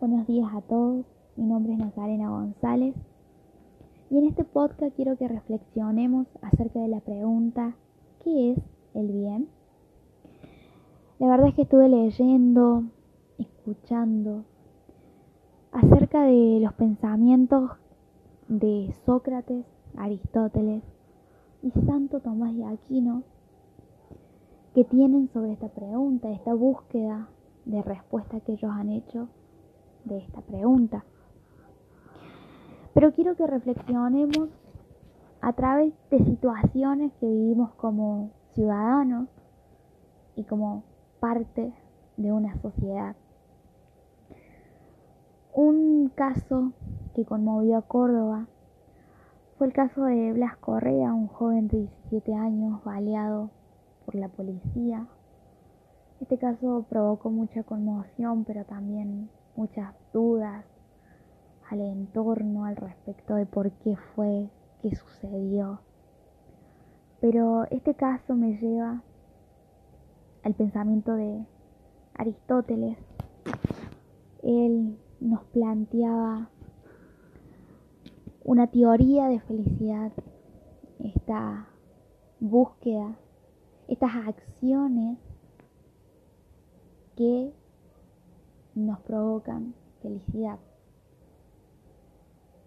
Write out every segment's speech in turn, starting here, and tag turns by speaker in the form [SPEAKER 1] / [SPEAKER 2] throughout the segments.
[SPEAKER 1] Buenos días a todos, mi nombre es Nazarena González y en este podcast quiero que reflexionemos acerca de la pregunta ¿qué es el bien? La verdad es que estuve leyendo, escuchando acerca de los pensamientos de Sócrates, Aristóteles y Santo Tomás de Aquino que tienen sobre esta pregunta, esta búsqueda de respuesta que ellos han hecho de esta pregunta. Pero quiero que reflexionemos a través de situaciones que vivimos como ciudadanos y como parte de una sociedad. Un caso que conmovió a Córdoba fue el caso de Blas Correa, un joven de 17 años baleado por la policía. Este caso provocó mucha conmoción, pero también muchas dudas al entorno al respecto de por qué fue, qué sucedió. Pero este caso me lleva al pensamiento de Aristóteles. Él nos planteaba una teoría de felicidad, esta búsqueda, estas acciones que nos provocan felicidad.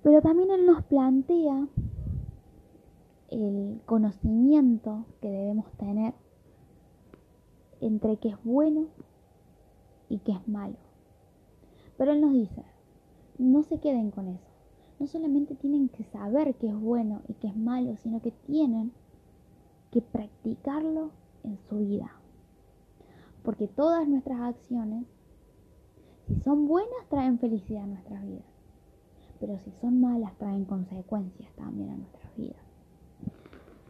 [SPEAKER 1] Pero también Él nos plantea el conocimiento que debemos tener entre qué es bueno y qué es malo. Pero Él nos dice, no se queden con eso. No solamente tienen que saber qué es bueno y qué es malo, sino que tienen que practicarlo en su vida. Porque todas nuestras acciones, si son buenas, traen felicidad a nuestras vidas. Pero si son malas, traen consecuencias también a nuestras vidas.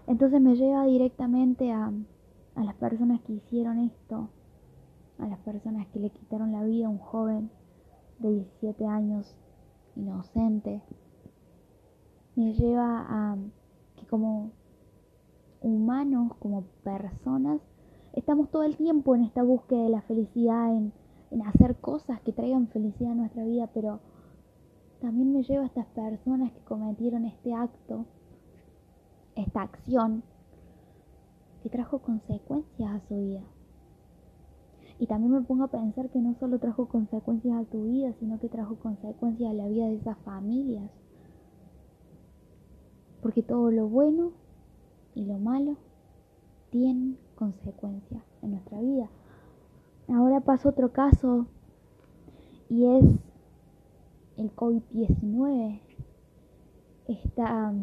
[SPEAKER 1] Entonces me lleva directamente a, a las personas que hicieron esto, a las personas que le quitaron la vida a un joven de 17 años inocente, me lleva a que como humanos, como personas, estamos todo el tiempo en esta búsqueda de la felicidad, en, en hacer cosas que traigan felicidad a nuestra vida, pero también me lleva a estas personas que cometieron este acto, esta acción, que trajo consecuencias a su vida. Y también me pongo a pensar que no solo trajo consecuencias a tu vida, sino que trajo consecuencias a la vida de esas familias. Porque todo lo bueno y lo malo tienen consecuencias en nuestra vida. Ahora pasa otro caso y es el COVID-19, esta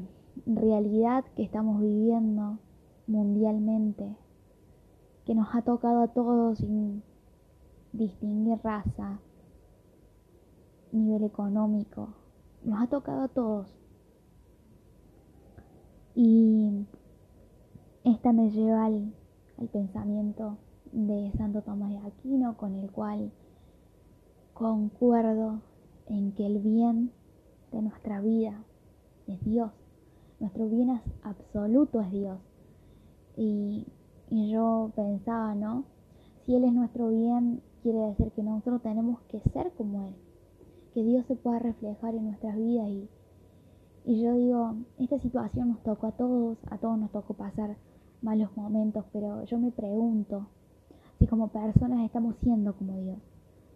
[SPEAKER 1] realidad que estamos viviendo mundialmente que nos ha tocado a todos sin distinguir raza, nivel económico, nos ha tocado a todos. Y esta me lleva al, al pensamiento de Santo Tomás de Aquino, con el cual concuerdo en que el bien de nuestra vida es Dios. Nuestro bien absoluto es Dios. Y y yo pensaba, ¿no? Si Él es nuestro bien, quiere decir que nosotros tenemos que ser como Él. Que Dios se pueda reflejar en nuestras vidas. Y, y yo digo, esta situación nos tocó a todos, a todos nos tocó pasar malos momentos, pero yo me pregunto como personas estamos siendo como Dios,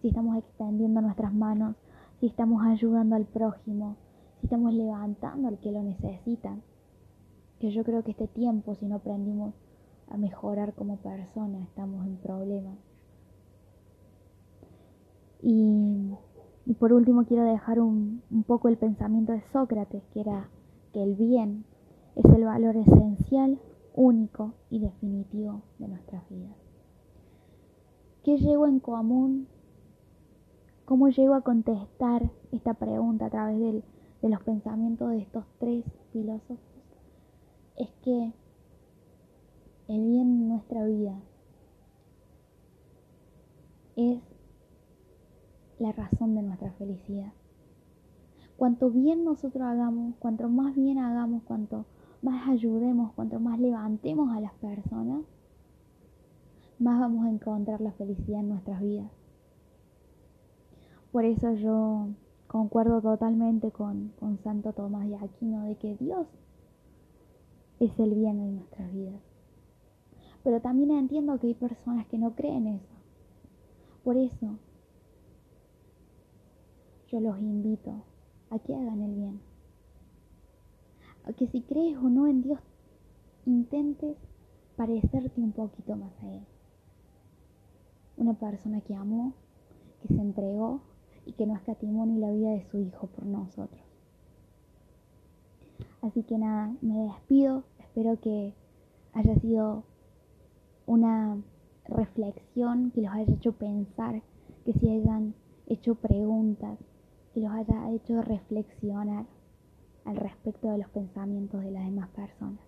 [SPEAKER 1] si estamos extendiendo nuestras manos, si estamos ayudando al prójimo, si estamos levantando al que lo necesita. Que yo creo que este tiempo, si no aprendimos a mejorar como persona, estamos en problemas. Y, y, por último quiero dejar un, un poco el pensamiento de Sócrates, que era que el bien es el valor esencial, único y definitivo de nuestras vidas. ¿Qué llego en común? ¿Cómo llego a contestar esta pregunta a través de los pensamientos de estos tres filósofos? Es que el bien en nuestra vida es la razón de nuestra felicidad. Cuanto bien nosotros hagamos, cuanto más bien hagamos, cuanto más ayudemos, cuanto más levantemos a las personas, más vamos a encontrar la felicidad en nuestras vidas. Por eso yo concuerdo totalmente con, con Santo Tomás de Aquino de que Dios es el bien en nuestras vidas. Pero también entiendo que hay personas que no creen eso. Por eso yo los invito a que hagan el bien. A que si crees o no en Dios, intentes parecerte un poquito más a Él. Una persona que amó, que se entregó y que no escatimó ni la vida de su hijo por nosotros. Así que nada, me despido. Espero que haya sido una reflexión que los haya hecho pensar, que se hayan hecho preguntas, que los haya hecho reflexionar al respecto de los pensamientos de las demás personas.